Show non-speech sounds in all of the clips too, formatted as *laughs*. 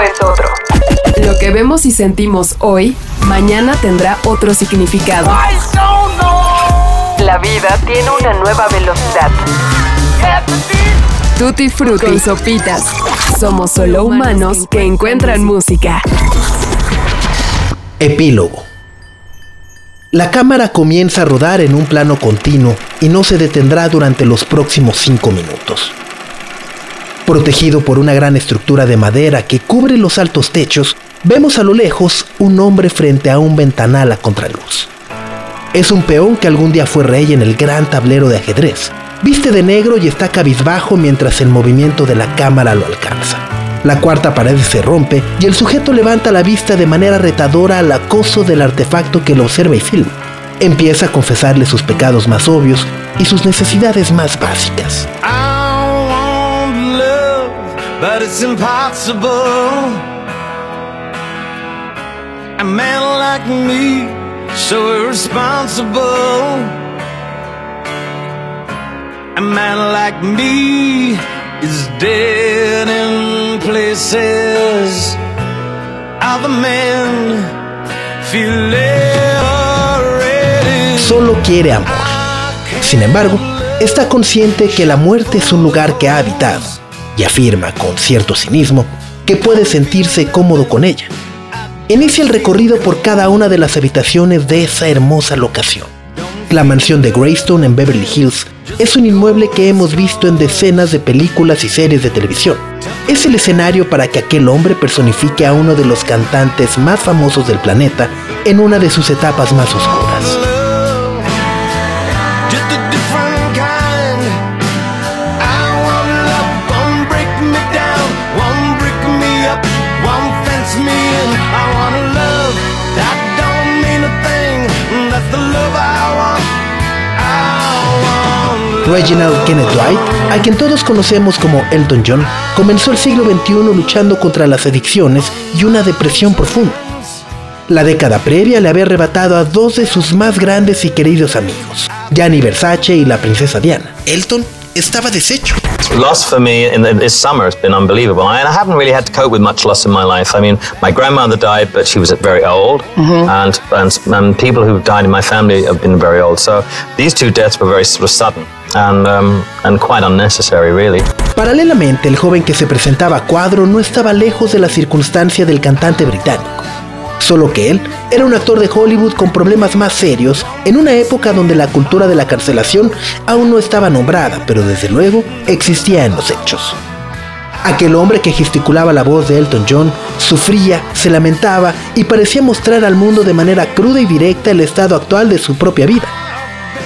es otro. Lo que vemos y sentimos hoy, mañana tendrá otro significado. La vida tiene una nueva velocidad. Tutti frutti sopitas. Somos solo humanos que encuentran música. Epílogo. La cámara comienza a rodar en un plano continuo y no se detendrá durante los próximos cinco minutos. Protegido por una gran estructura de madera que cubre los altos techos, vemos a lo lejos un hombre frente a un ventanal a contraluz. Es un peón que algún día fue rey en el gran tablero de ajedrez. Viste de negro y está cabizbajo mientras el movimiento de la cámara lo alcanza. La cuarta pared se rompe y el sujeto levanta la vista de manera retadora al acoso del artefacto que lo observa y filma. Empieza a confesarle sus pecados más obvios y sus necesidades más básicas. But it's impossible. A man like me, so irresponsible. A man like me is dead in places. Other men feel Solo quiere amor. Sin embargo, está consciente que la muerte es un lugar que ha habitado y afirma con cierto cinismo que puede sentirse cómodo con ella. Inicia el recorrido por cada una de las habitaciones de esa hermosa locación. La mansión de Greystone en Beverly Hills es un inmueble que hemos visto en decenas de películas y series de televisión. Es el escenario para que aquel hombre personifique a uno de los cantantes más famosos del planeta en una de sus etapas más oscuras. Reginald Kenneth Dwight, a quien todos conocemos como Elton John, comenzó el siglo XXI luchando contra las adicciones y una depresión profunda. La década previa le había arrebatado a dos de sus más grandes y queridos amigos, Gianni Versace y la princesa Diana. Elton estaba deshecho. Loss for me in this summer has been unbelievable. And I haven't really had to cope with much loss in my life. I mean, my grandmother died, but she was very old, mm-hmm. and, and, and people who died in my family have been very old. So these two deaths were very sort of sudden. And, um, and quite unnecessary, really. Paralelamente, el joven que se presentaba a cuadro no estaba lejos de la circunstancia del cantante británico. Solo que él era un actor de Hollywood con problemas más serios en una época donde la cultura de la carcelación aún no estaba nombrada, pero desde luego existía en los hechos. Aquel hombre que gesticulaba la voz de Elton John sufría, se lamentaba y parecía mostrar al mundo de manera cruda y directa el estado actual de su propia vida.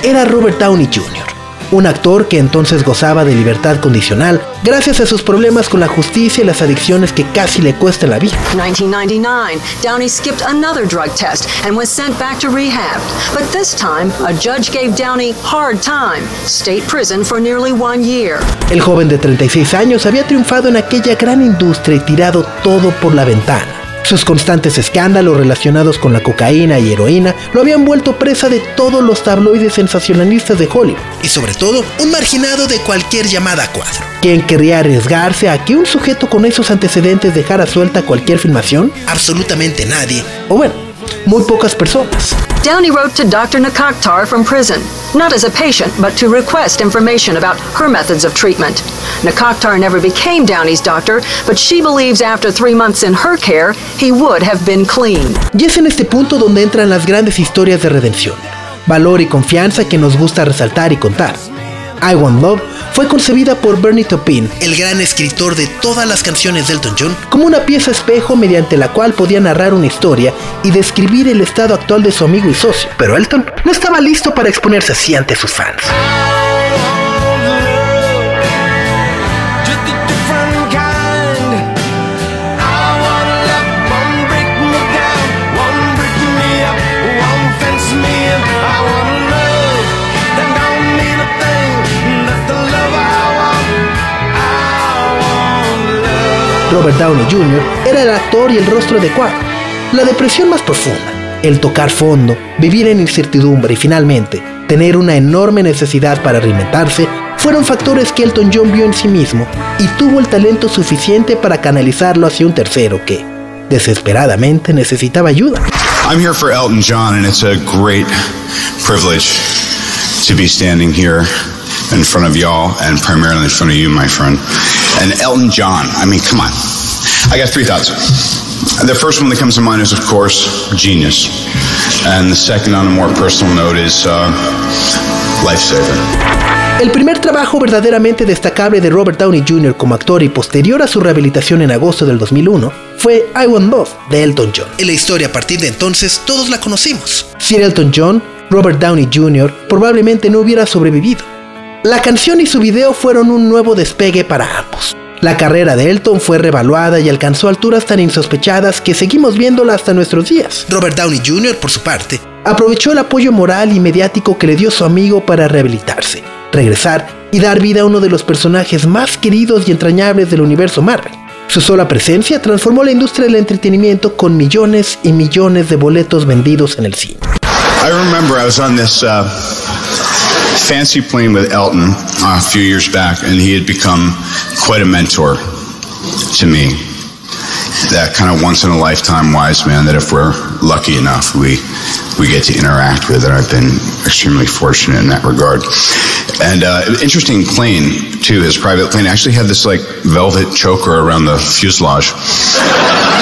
Era Robert Downey Jr un actor que entonces gozaba de libertad condicional gracias a sus problemas con la justicia y las adicciones que casi le cuestan la vida. 1999, Downey skipped another drug test and was sent back to rehab. But this time, a judge gave Downey hard time, state prison for nearly one year. El joven de 36 años había triunfado en aquella gran industria y tirado todo por la ventana. Sus constantes escándalos relacionados con la cocaína y heroína lo habían vuelto presa de todos los tabloides sensacionalistas de Hollywood. Y sobre todo, un marginado de cualquier llamada a cuadro. ¿Quién querría arriesgarse a que un sujeto con esos antecedentes dejara suelta cualquier filmación? Absolutamente nadie. O bueno, muy pocas personas. Downey wrote to Dr. Nakaktar from prison, not as a patient, but to request information about her methods of treatment. Nakaktar never became Downey's doctor, but she believes after three months in her care, he would have been clean. Y es en este punto donde entran las grandes historias de redención, valor y confianza que nos gusta resaltar y contar. I Want Love fue concebida por Bernie Taupin, el gran escritor de todas las canciones de Elton John, como una pieza espejo mediante la cual podía narrar una historia y describir el estado actual de su amigo y socio. Pero Elton no estaba listo para exponerse así ante sus fans. Robert Downey Jr. era el actor y el rostro adecuado. La depresión más profunda, el tocar fondo, vivir en incertidumbre y finalmente tener una enorme necesidad para alimentarse fueron factores que Elton John vio en sí mismo y tuvo el talento suficiente para canalizarlo hacia un tercero que, desesperadamente, necesitaba ayuda. I'm here for Elton John and it's a great privilege to be standing here in front of y'all and primarily in front of you, my friend. And Elton John, I mean, come on. I got three thoughts. The first one that comes to mind is, of course, genius. And the second, on a more personal note, is uh, lifesaver. El primer trabajo verdaderamente destacable de Robert Downey Jr. como actor y posterior a su rehabilitación en agosto del 2001 fue I Want Love de Elton John. En la historia a partir de entonces todos la conocimos. Sin Elton John, Robert Downey Jr. probablemente no hubiera sobrevivido. La canción y su video fueron un nuevo despegue para ambos. La carrera de Elton fue revaluada y alcanzó alturas tan insospechadas que seguimos viéndola hasta nuestros días. Robert Downey Jr., por su parte, aprovechó el apoyo moral y mediático que le dio su amigo para rehabilitarse, regresar y dar vida a uno de los personajes más queridos y entrañables del universo Marvel. Su sola presencia transformó la industria del entretenimiento con millones y millones de boletos vendidos en el cine. I remember I was on this uh, fancy plane with Elton uh, a few years back, and he had become quite a mentor to me. That kind of once in a lifetime wise man that if we're lucky enough, we we get to interact with. And I've been extremely fortunate in that regard. And uh, interesting plane too. His private plane actually had this like velvet choker around the fuselage.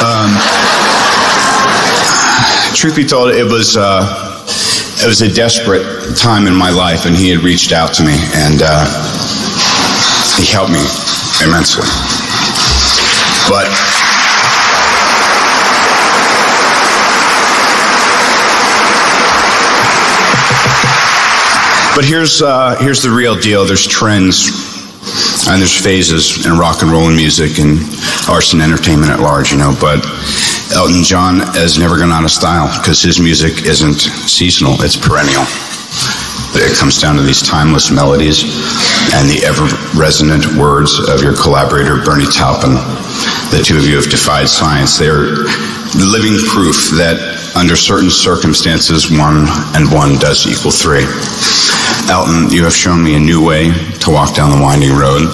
Um, truth be told, it was. Uh, it was a desperate time in my life, and he had reached out to me, and uh, he helped me immensely. But but here's uh, here's the real deal. There's trends and there's phases in rock and roll and music and arts and entertainment at large, you know. But Elton John has never gone out of style because his music isn't seasonal; it's perennial. It comes down to these timeless melodies and the ever resonant words of your collaborator, Bernie Taupin. The two of you have defied science. They are living proof that under certain circumstances, one and one does equal three. Elton, you have shown me a new way to walk down the winding road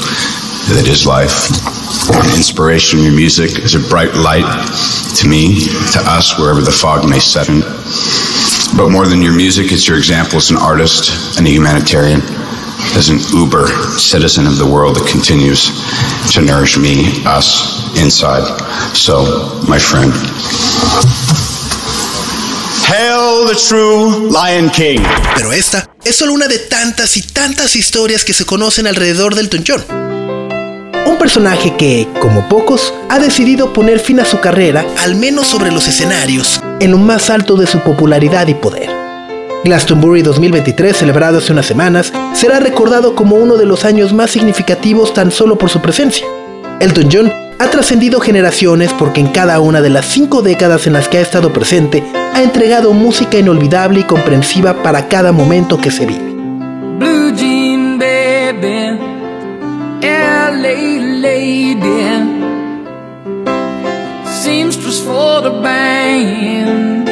that is life. Inspiration in your music is a bright light to me, to us, wherever the fog may set in. But more than your music, it's your example as an artist and a humanitarian, as an uber citizen of the world that continues to nourish me, us, inside. So, my friend, hail the true Lion King. Pero esta es solo una de tantas y tantas historias que se conocen alrededor del John. Un personaje que, como pocos, ha decidido poner fin a su carrera, al menos sobre los escenarios, en lo más alto de su popularidad y poder. Glastonbury 2023, celebrado hace unas semanas, será recordado como uno de los años más significativos tan solo por su presencia. Elton John ha trascendido generaciones porque en cada una de las cinco décadas en las que ha estado presente, ha entregado música inolvidable y comprensiva para cada momento que se vive. Blue Jean Baby, LA Seamstress for the band,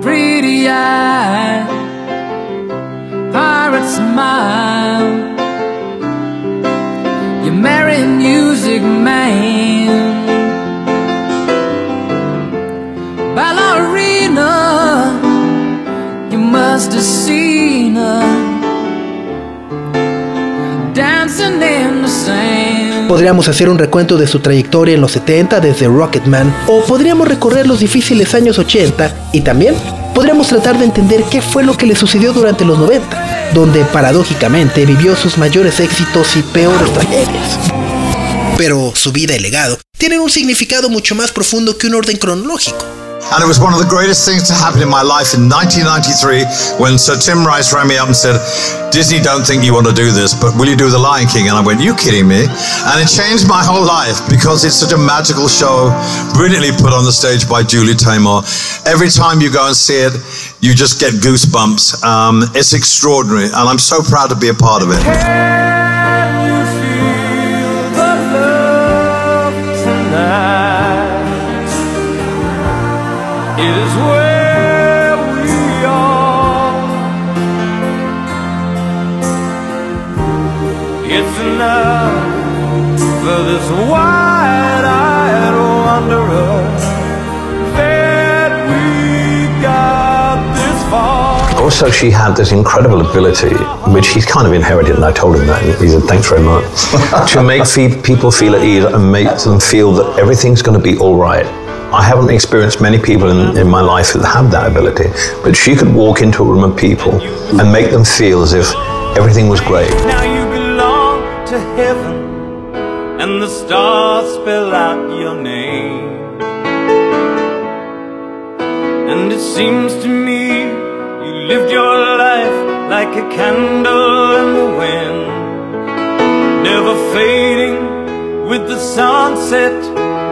Pretty Eye, Pirate Smile, You Merry Music Man. Podríamos hacer un recuento de su trayectoria en los 70 desde Rocketman o podríamos recorrer los difíciles años 80 y también podríamos tratar de entender qué fue lo que le sucedió durante los 90, donde paradójicamente vivió sus mayores éxitos y peores tragedias. Pero su vida y legado tienen un significado mucho más profundo que un orden cronológico. And it was one of the greatest things to happen in my life in 1993 when Sir Tim Rice rang me up and said, Disney don't think you want to do this, but will you do The Lion King? And I went, you kidding me? And it changed my whole life because it's such a magical show, brilliantly put on the stage by Julie Taymor. Every time you go and see it, you just get goosebumps. Um, it's extraordinary, and I'm so proud to be a part of it. Can Also, she had this incredible ability, which he's kind of inherited, and I told him that. and He said, "Thanks very much," *laughs* to make fe- people feel at ease and make them feel that everything's going to be all right. I haven't experienced many people in, in my life that have that ability, but she could walk into a room of people and make them feel as if everything was great. Now you belong to heaven, and the stars spell out your name. And it seems to me you lived your life like a candle in the wind, never fading with the sunset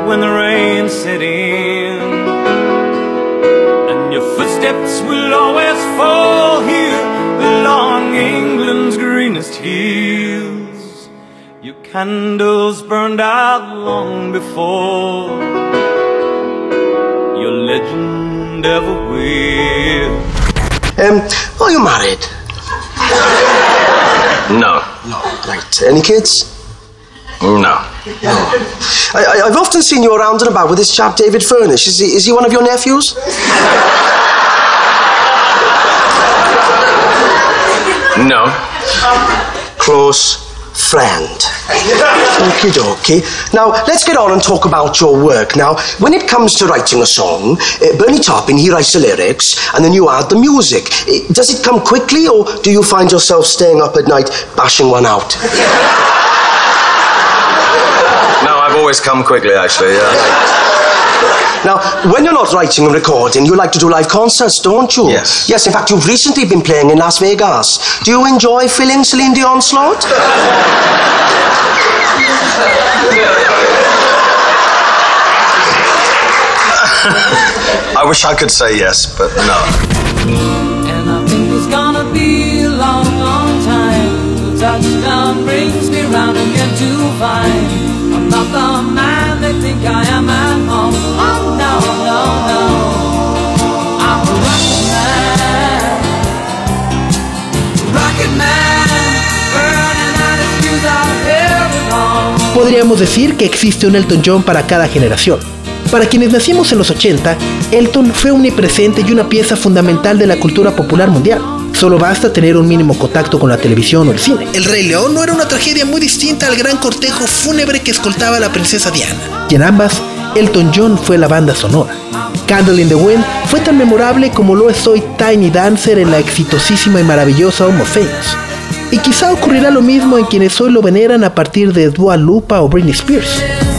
when the rain set in. And your footsteps will always fall here along England's greenest hills. Your candles burned out long before your legend ever will. Um, are you married? No. No. Right. Any kids? No. I, I, I've often seen you around and about with this chap David Furnish. Is he, is he one of your nephews? No. Close friend. Okie dokie. Now, let's get on and talk about your work. Now, when it comes to writing a song, uh, Bernie Taupin, he writes the lyrics, and then you add the music. Uh, does it come quickly, or do you find yourself staying up at night bashing one out? *laughs* No, I've always come quickly, actually. Yeah. Now, when you're not writing and recording, you like to do live concerts, don't you? Yes. Yes, in fact, you've recently been playing in Las Vegas. Do you enjoy filling Celine Dion's slot? I wish I could say yes, but no. And I think it's gonna be a long, long time touchdown brings me round again to find I'm not the man Podríamos decir que existe un Elton John para cada generación. Para quienes nacimos en los 80, Elton fue omnipresente y una pieza fundamental de la cultura popular mundial. Solo basta tener un mínimo contacto con la televisión o el cine. El Rey León no era una tragedia muy distinta al gran cortejo fúnebre que escoltaba a la princesa Diana. Y en ambas, Elton John fue la banda sonora. Candle in the Wind fue tan memorable como lo es hoy Tiny Dancer en la exitosísima y maravillosa Homo Famous. Y quizá ocurrirá lo mismo en quienes hoy lo veneran a partir de Dua Lupa o Britney Spears.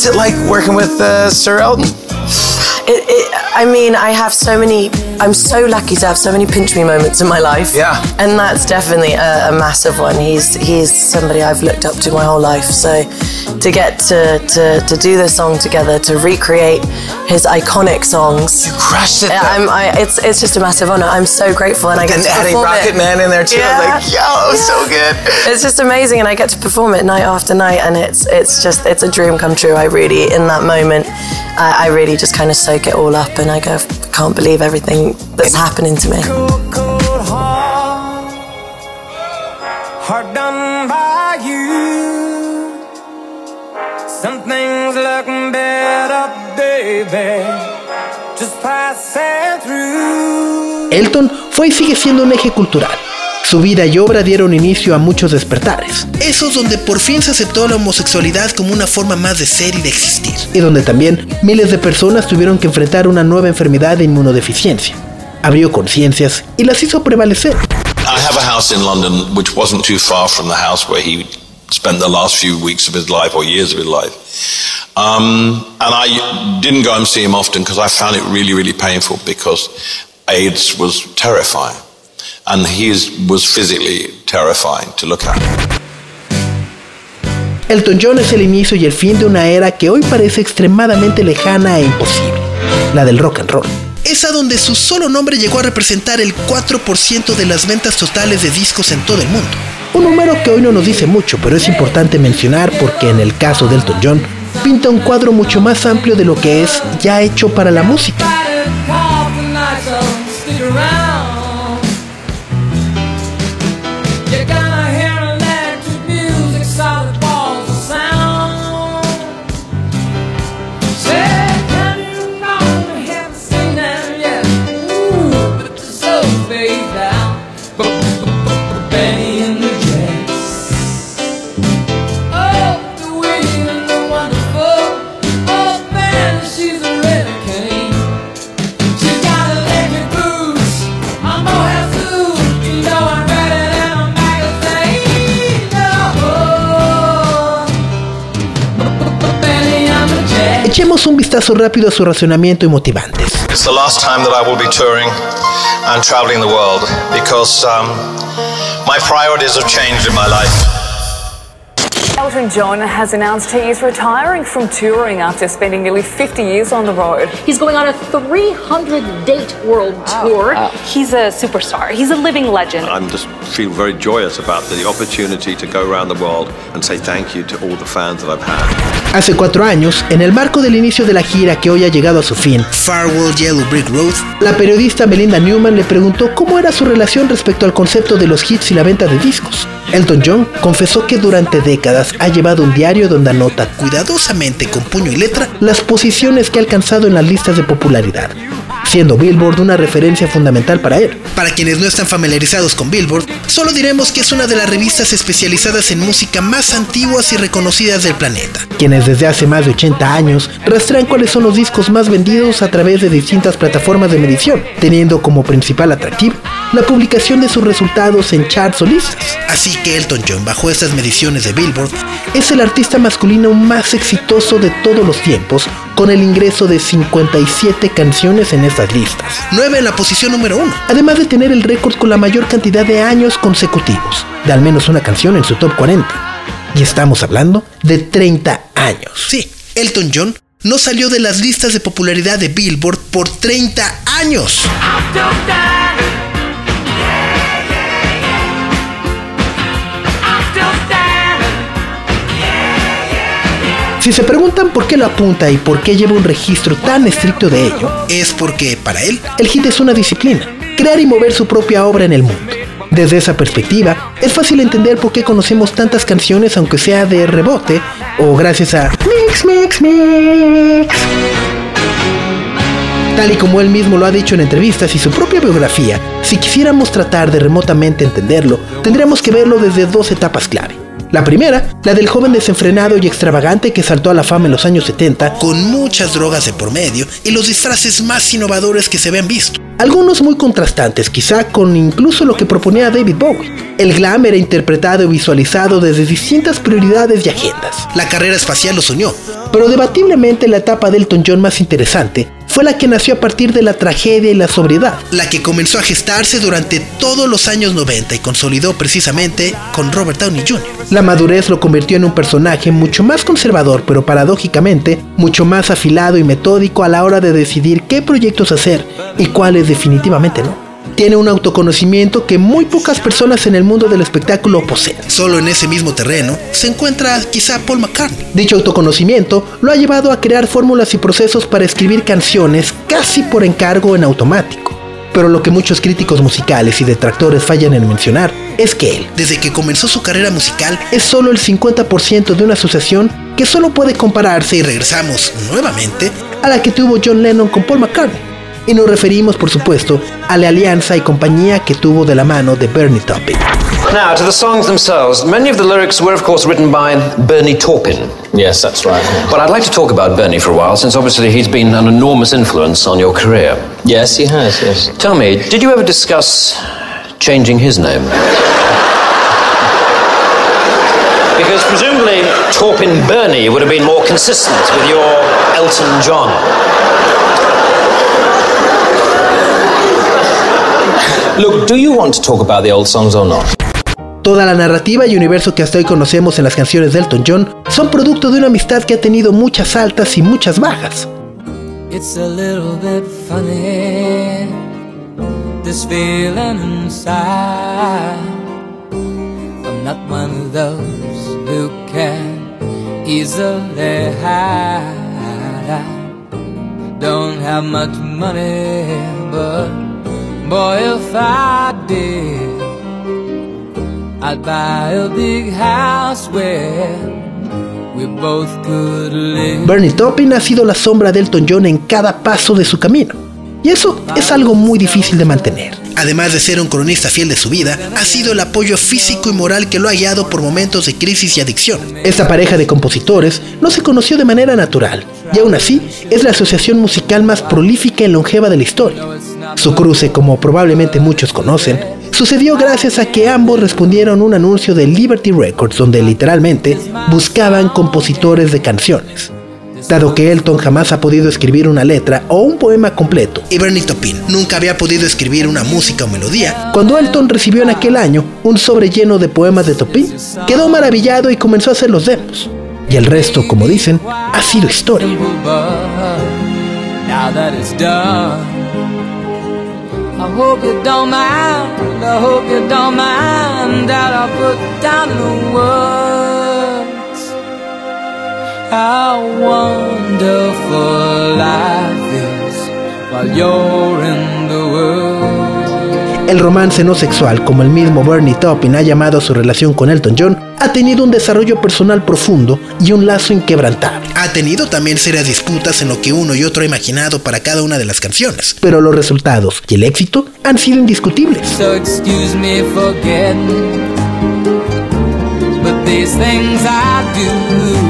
What's it like working with uh, Sir Elton? It, it, I mean, I have so many. I'm so lucky to have so many pinch me moments in my life. Yeah. and that's definitely a, a massive one. He's he's somebody I've looked up to my whole life. So to get to to, to do this song together, to recreate his iconic songs, You crushed it. I'm, I, it's it's just a massive honor. I'm so grateful, and I get and to adding perform Rocket it. Man in there too. Yeah. Like, yo, so good. It's just amazing, and I get to perform it night after night, and it's it's just it's a dream come true. I really, in that moment, I, I really just kind of soak it all up, and I go, I can't believe everything that's happening to me. cold, cold heart, heart done by you. Something's looking better, baby. Just passing through. Elton fue y sigue siendo un eje cultural. Su vida y obra dieron inicio a muchos despertares. Esos donde por fin se aceptó la homosexualidad como una forma más de ser y de existir. Y donde también miles de personas tuvieron que enfrentar una nueva enfermedad de inmunodeficiencia. Abrió conciencias y las hizo prevalecer. I have a house in London which wasn't too far from the house where he spent the last few weeks of his life or years of his life. Um, and I didn't go and see him often because I found it really, really painful because AIDS was terrifying. And he was physically terrifying to look at. Elton John es el inicio y el fin de una era que hoy parece extremadamente lejana e imposible, la del rock and roll. Esa donde su solo nombre llegó a representar el 4% de las ventas totales de discos en todo el mundo. Un número que hoy no nos dice mucho, pero es importante mencionar porque en el caso de Elton John, pinta un cuadro mucho más amplio de lo que es ya hecho para la música. Un vistazo rápido a su razonamiento y motivantes. It's the last time that I will be touring and traveling the world because um, my priorities have changed in my life. Elton John has announced he is retiring from touring after spending nearly 50 years on the road. He's going on a 300 date world tour. He's a superstar. He's a living legend. I'm just feel very joyous about the opportunity to go around the world and say thank you to all the fans that I've had. Hace cuatro años, en el marco del inicio de la gira que hoy ha llegado a su fin, Farewell Yellow Brick Road, la periodista Melinda Newman le preguntó cómo era su relación respecto al concepto de los hits y la venta de discos. Elton John confesó que durante décadas ha llevado un diario donde anota cuidadosamente con puño y letra las posiciones que ha alcanzado en las listas de popularidad, siendo Billboard una referencia fundamental para él. Para quienes no están familiarizados con Billboard, solo diremos que es una de las revistas especializadas en música más antiguas y reconocidas del planeta, quienes desde hace más de 80 años rastrean cuáles son los discos más vendidos a través de distintas plataformas de medición, teniendo como principal atractivo la publicación de sus resultados en charts o listas. Así que Elton John, bajo estas mediciones de Billboard, es el artista masculino más exitoso de todos los tiempos, con el ingreso de 57 canciones en estas listas. 9 en la posición número 1, además de tener el récord con la mayor cantidad de años consecutivos, de al menos una canción en su top 40. Y estamos hablando de 30 años. Sí, Elton John no salió de las listas de popularidad de Billboard por 30 años. Si se preguntan por qué lo apunta y por qué lleva un registro tan estricto de ello, es porque para él el hit es una disciplina, crear y mover su propia obra en el mundo. Desde esa perspectiva, es fácil entender por qué conocemos tantas canciones aunque sea de rebote o gracias a Mix, Mix, Mix. Tal y como él mismo lo ha dicho en entrevistas y su propia biografía, si quisiéramos tratar de remotamente entenderlo, tendríamos que verlo desde dos etapas clave. La primera, la del joven desenfrenado y extravagante que saltó a la fama en los años 70 con muchas drogas de por medio y los disfraces más innovadores que se habían visto. Algunos muy contrastantes, quizá con incluso lo que proponía David Bowie. El glam era interpretado y visualizado desde distintas prioridades y agendas. La carrera espacial los unió. Pero debatiblemente la etapa de Elton John más interesante fue la que nació a partir de la tragedia y la sobriedad, la que comenzó a gestarse durante todos los años 90 y consolidó precisamente con Robert Downey Jr. La madurez lo convirtió en un personaje mucho más conservador, pero paradójicamente mucho más afilado y metódico a la hora de decidir qué proyectos hacer y cuáles definitivamente no. Tiene un autoconocimiento que muy pocas personas en el mundo del espectáculo poseen. Solo en ese mismo terreno se encuentra quizá Paul McCartney. Dicho autoconocimiento lo ha llevado a crear fórmulas y procesos para escribir canciones casi por encargo en automático. Pero lo que muchos críticos musicales y detractores fallan en mencionar es que él, desde que comenzó su carrera musical, es solo el 50% de una asociación que solo puede compararse y regresamos nuevamente a la que tuvo John Lennon con Paul McCartney. Y nos referimos, por supuesto, a la alianza y compañía que tuvo de la mano de Bernie Taupin. Now, to the songs themselves, many of the lyrics were, of course, written by Bernie Taupin. Yes, that's right. But I'd like to talk about Bernie for a while, since obviously he's been an enormous influence on your career. Yes, he has, yes. Tell me, did you ever discuss changing his name? Because presumably Taupin Bernie would have been more consistent with your Elton John. Look, do you want to talk about the old songs or not? Toda la narrativa y universo que hasta hoy conocemos en las canciones de Elton John son producto de una amistad que ha tenido muchas altas y muchas bajas. It's a little bit funny, this feeling inside. I'm not one of those who can easily hide. I don't have much money, but Bernie Taupin ha sido la sombra de Elton John en cada paso de su camino. Y eso es algo muy difícil de mantener. Además de ser un cronista fiel de su vida, ha sido el apoyo físico y moral que lo ha guiado por momentos de crisis y adicción. Esta pareja de compositores no se conoció de manera natural, y aún así es la asociación musical más prolífica y longeva de la historia. Su cruce, como probablemente muchos conocen, sucedió gracias a que ambos respondieron un anuncio de Liberty Records donde literalmente buscaban compositores de canciones. Dado que Elton jamás ha podido escribir una letra o un poema completo, y Bernie Taupin nunca había podido escribir una música o melodía, cuando Elton recibió en aquel año un sobre lleno de poemas de Taupin, quedó maravillado y comenzó a hacer los demos. Y el resto, como dicen, ha sido historia. Now that it's done, I hope you don't mind. I hope you don't mind that I put down in the words how wonderful life is while you're in the world. El romance no sexual, como el mismo Bernie Taupin ha llamado a su relación con Elton John, ha tenido un desarrollo personal profundo y un lazo inquebrantable. Ha tenido también serias disputas en lo que uno y otro ha imaginado para cada una de las canciones, pero los resultados y el éxito han sido indiscutibles. So excuse me for getting, but these things I do.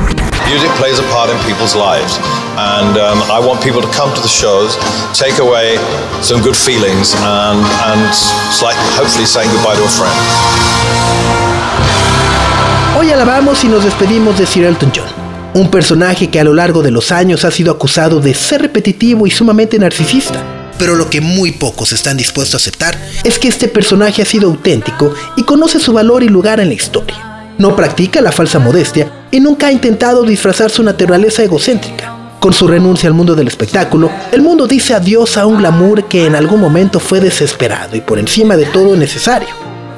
Music plays a part in people's lives, and um, I want people to come to the shows, take away some good feelings, and, and like hopefully saying goodbye to a friend. Hoy alabamos y nos despedimos de Sir Elton John, un personaje que a lo largo de los años ha sido acusado de ser repetitivo y sumamente narcisista. Pero lo que muy pocos están dispuestos a aceptar es que este personaje ha sido auténtico y conoce su valor y lugar en la historia. No practica la falsa modestia y nunca ha intentado disfrazar su naturaleza egocéntrica. Con su renuncia al mundo del espectáculo, el mundo dice adiós a un glamour que en algún momento fue desesperado y por encima de todo necesario.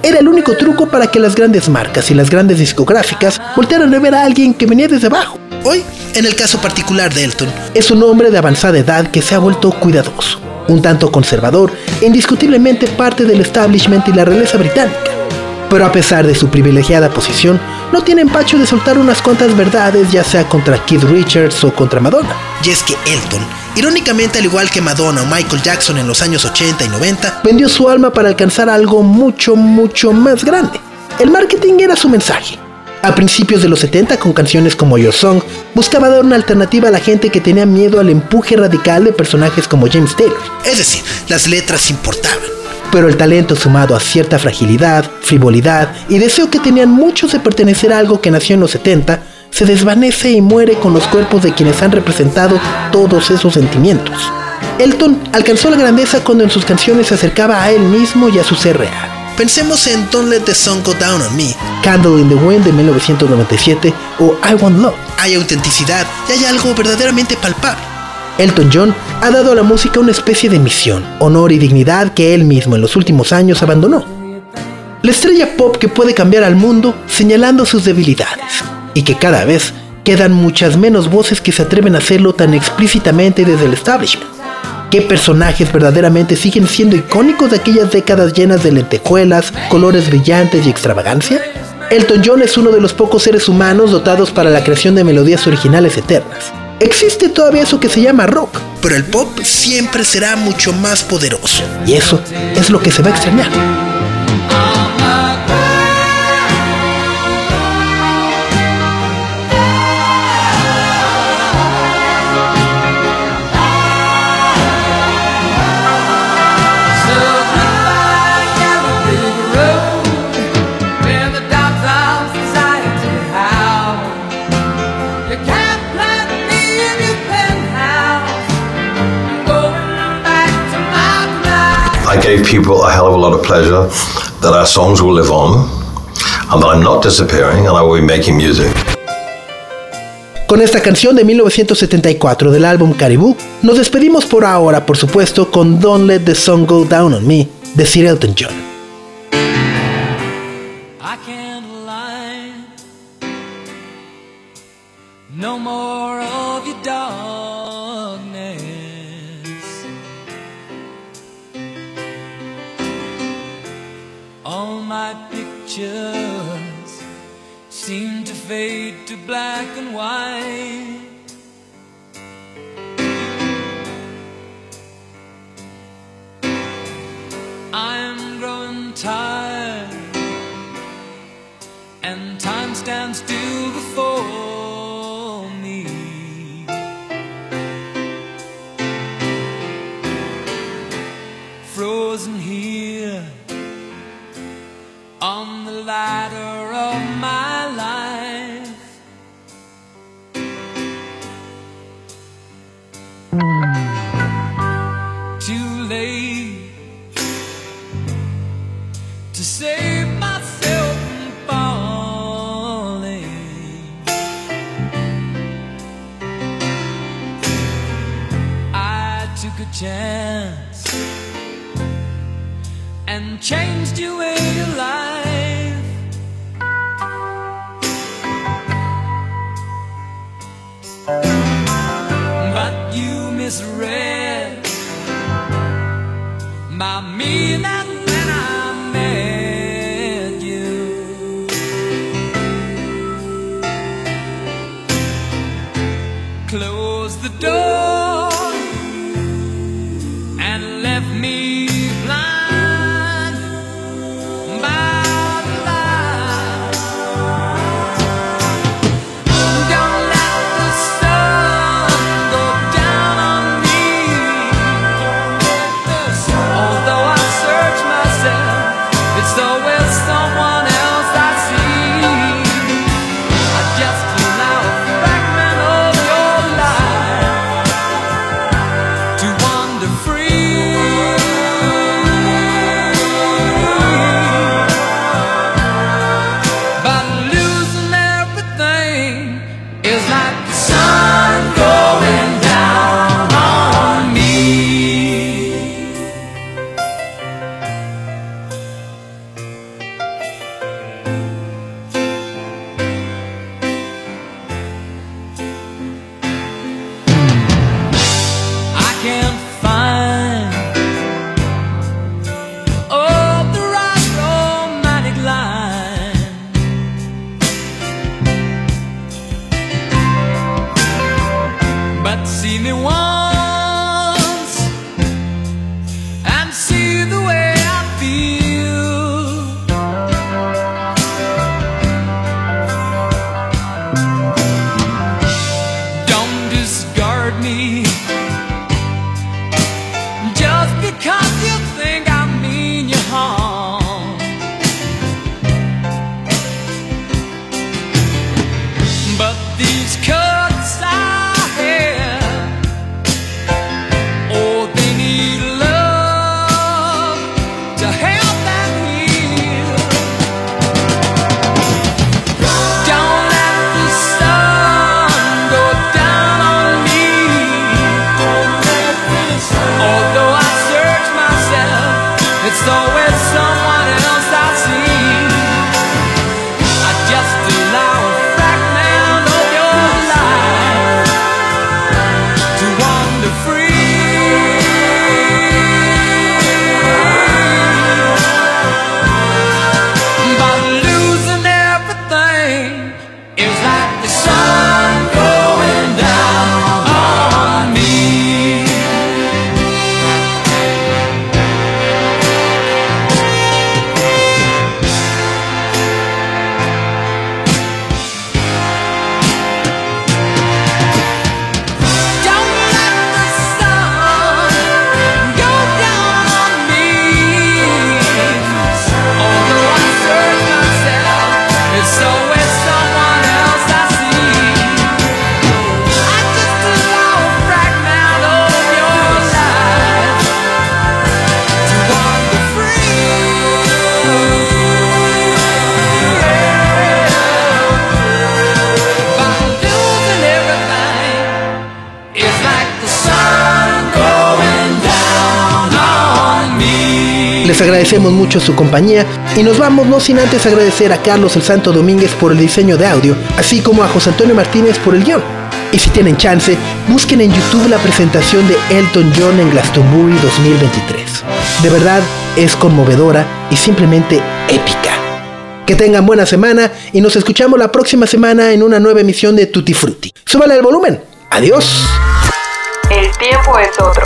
Era el único truco para que las grandes marcas y las grandes discográficas voltearan a ver a alguien que venía desde abajo. Hoy, en el caso particular de Elton, es un hombre de avanzada edad que se ha vuelto cuidadoso, un tanto conservador e indiscutiblemente parte del establishment y la realeza británica. Pero a pesar de su privilegiada posición, no tiene empacho de soltar unas cuantas verdades, ya sea contra Keith Richards o contra Madonna. Y es que Elton, irónicamente al igual que Madonna o Michael Jackson en los años 80 y 90, vendió su alma para alcanzar algo mucho, mucho más grande. El marketing era su mensaje. A principios de los 70, con canciones como Your Song, buscaba dar una alternativa a la gente que tenía miedo al empuje radical de personajes como James Taylor. Es decir, las letras importaban. Pero el talento sumado a cierta fragilidad, frivolidad y deseo que tenían muchos de pertenecer a algo que nació en los 70, se desvanece y muere con los cuerpos de quienes han representado todos esos sentimientos. Elton alcanzó la grandeza cuando en sus canciones se acercaba a él mismo y a su ser real. Pensemos en Don't Let the Sun Go Down on Me, Candle in the Wind de 1997 o I Want Love. Hay autenticidad y hay algo verdaderamente palpable. Elton John ha dado a la música una especie de misión, honor y dignidad que él mismo en los últimos años abandonó. La estrella pop que puede cambiar al mundo señalando sus debilidades y que cada vez quedan muchas menos voces que se atreven a hacerlo tan explícitamente desde el establishment. ¿Qué personajes verdaderamente siguen siendo icónicos de aquellas décadas llenas de lentejuelas, colores brillantes y extravagancia? Elton John es uno de los pocos seres humanos dotados para la creación de melodías originales eternas. Existe todavía eso que se llama rock, pero el pop siempre será mucho más poderoso. Y eso es lo que se va a extrañar. People a hell of a lot of pleasure, that our songs will live on, and that I'm not disappearing and I will be making music. Con esta canción de 1974 del álbum Caribou, nos despedimos por ahora, por supuesto, con Don't Let the Sun Go Down on Me de Sir Elton John. Black and white. I'm growing tired Too late to save myself from falling. I took a chance and changed your way of life. My see me one agradecemos mucho su compañía y nos vamos no sin antes agradecer a Carlos el Santo Domínguez por el diseño de audio, así como a José Antonio Martínez por el guion. Y si tienen chance, busquen en YouTube la presentación de Elton John en Glastonbury 2023. De verdad, es conmovedora y simplemente épica. Que tengan buena semana y nos escuchamos la próxima semana en una nueva emisión de Tutti Frutti. Súbale el volumen. Adiós. El tiempo es otro.